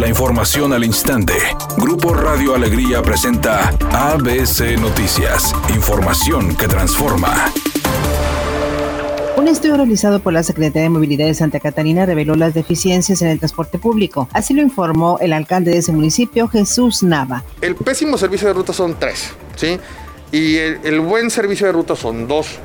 La información al instante. Grupo Radio Alegría presenta ABC Noticias. Información que transforma. Un estudio realizado por la Secretaría de Movilidad de Santa Catarina reveló las deficiencias en el transporte público. Así lo informó el alcalde de ese municipio, Jesús Nava. El pésimo servicio de ruta son tres, ¿sí? Y el, buen servicio de ruta son dos.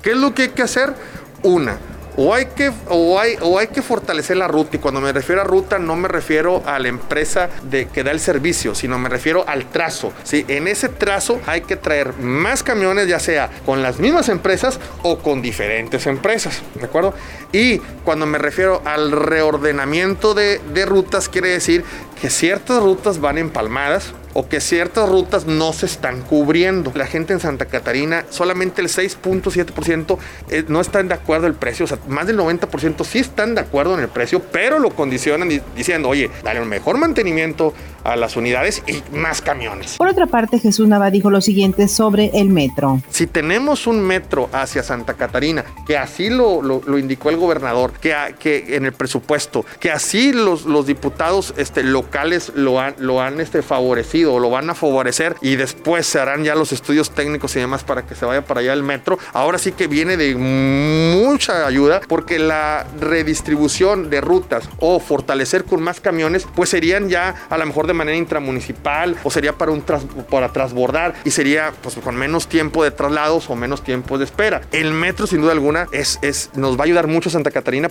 ¿Qué es lo que hay que hacer? Una, o hay, que, o, hay, o hay que fortalecer la ruta. Y cuando me refiero a ruta, no me refiero a la empresa de, que da el servicio, sino me refiero al trazo. ¿sí? En ese trazo hay que traer más camiones, ya sea con las mismas empresas o con diferentes empresas. ¿De acuerdo? Y cuando me refiero al reordenamiento de, de rutas, quiere decir que ciertas rutas van empalmadas o que ciertas rutas no se están cubriendo. La gente en Santa Catarina, solamente el 6.7% eh, no están de acuerdo el precio, o sea, más del 90% sí están de acuerdo en el precio, pero lo condicionan diciendo, oye, dale un mejor mantenimiento a las unidades y más camiones. Por otra parte, Jesús Nava dijo lo siguiente sobre el metro. Si tenemos un metro hacia Santa Catarina, que así lo, lo, indicó el gobernador, que, que en el presupuesto, que así los, los diputados este, locales lo han, lo han este, favorecido, o lo van a favorecer y después se harán ya los estudios técnicos y demás para que se vaya para allá el metro. Ahora sí que viene de mucha ayuda porque la redistribución de rutas o fortalecer con más camiones pues serían ya a lo mejor de manera intramunicipal o sería para un para transbordar y sería pues con menos tiempo de traslados o menos tiempo de espera. El metro sin duda alguna es, es nos va a ayudar mucho Santa Catarina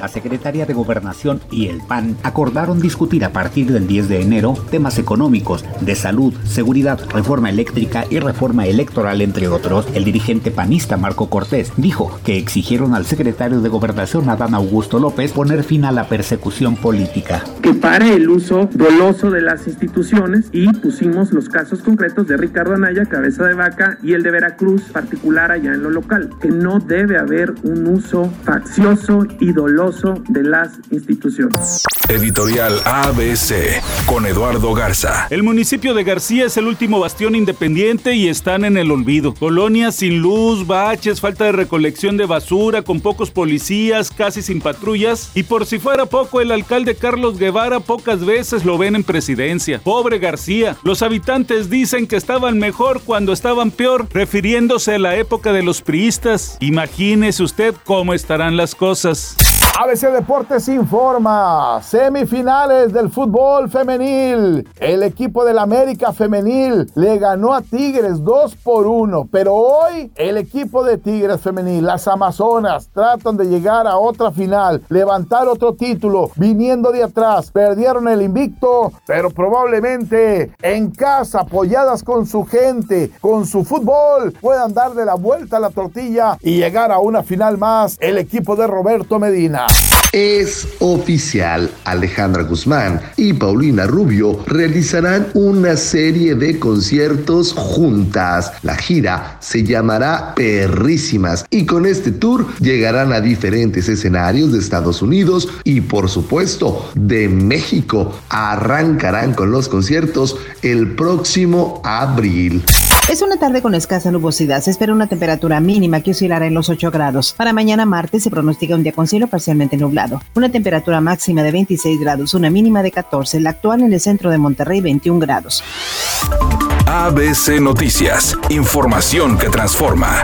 la Secretaría de Gobernación y el PAN acordaron discutir a partir del 10 de enero temas económicos, de salud, seguridad, reforma eléctrica y reforma electoral, entre otros. El dirigente panista Marco Cortés dijo que exigieron al secretario de Gobernación Adán Augusto López poner fin a la persecución política. Que pare el uso doloso de las instituciones y pusimos los casos concretos de Ricardo Anaya, cabeza de vaca, y el de Veracruz, particular allá en lo local. Que no debe haber un uso faccioso y doloso de las instituciones. Editorial ABC con Eduardo Garza. El municipio de García es el último bastión independiente y están en el olvido. Colonias sin luz, baches, falta de recolección de basura, con pocos policías, casi sin patrullas. Y por si fuera poco, el alcalde Carlos Guevara pocas veces lo ven en presidencia. Pobre García. Los habitantes dicen que estaban mejor cuando estaban peor, refiriéndose a la época de los priistas. Imagínese usted cómo estarán las cosas. ABC Deportes informa, semifinales del fútbol femenil. El equipo del América femenil le ganó a Tigres 2 por 1, pero hoy el equipo de Tigres femenil, las Amazonas, tratan de llegar a otra final, levantar otro título, viniendo de atrás, perdieron el invicto, pero probablemente en casa, apoyadas con su gente, con su fútbol, puedan darle la vuelta a la tortilla y llegar a una final más el equipo de Roberto Medina. Es oficial, Alejandra Guzmán y Paulina Rubio realizarán una serie de conciertos juntas. La gira se llamará Perrísimas y con este tour llegarán a diferentes escenarios de Estados Unidos y por supuesto de México. Arrancarán con los conciertos el próximo abril. Es una tarde con escasa nubosidad. Se espera una temperatura mínima que oscilará en los 8 grados. Para mañana martes se pronostica un día con cielo parcialmente nublado. Una temperatura máxima de 26 grados, una mínima de 14. La actual en el centro de Monterrey, 21 grados. ABC Noticias. Información que transforma.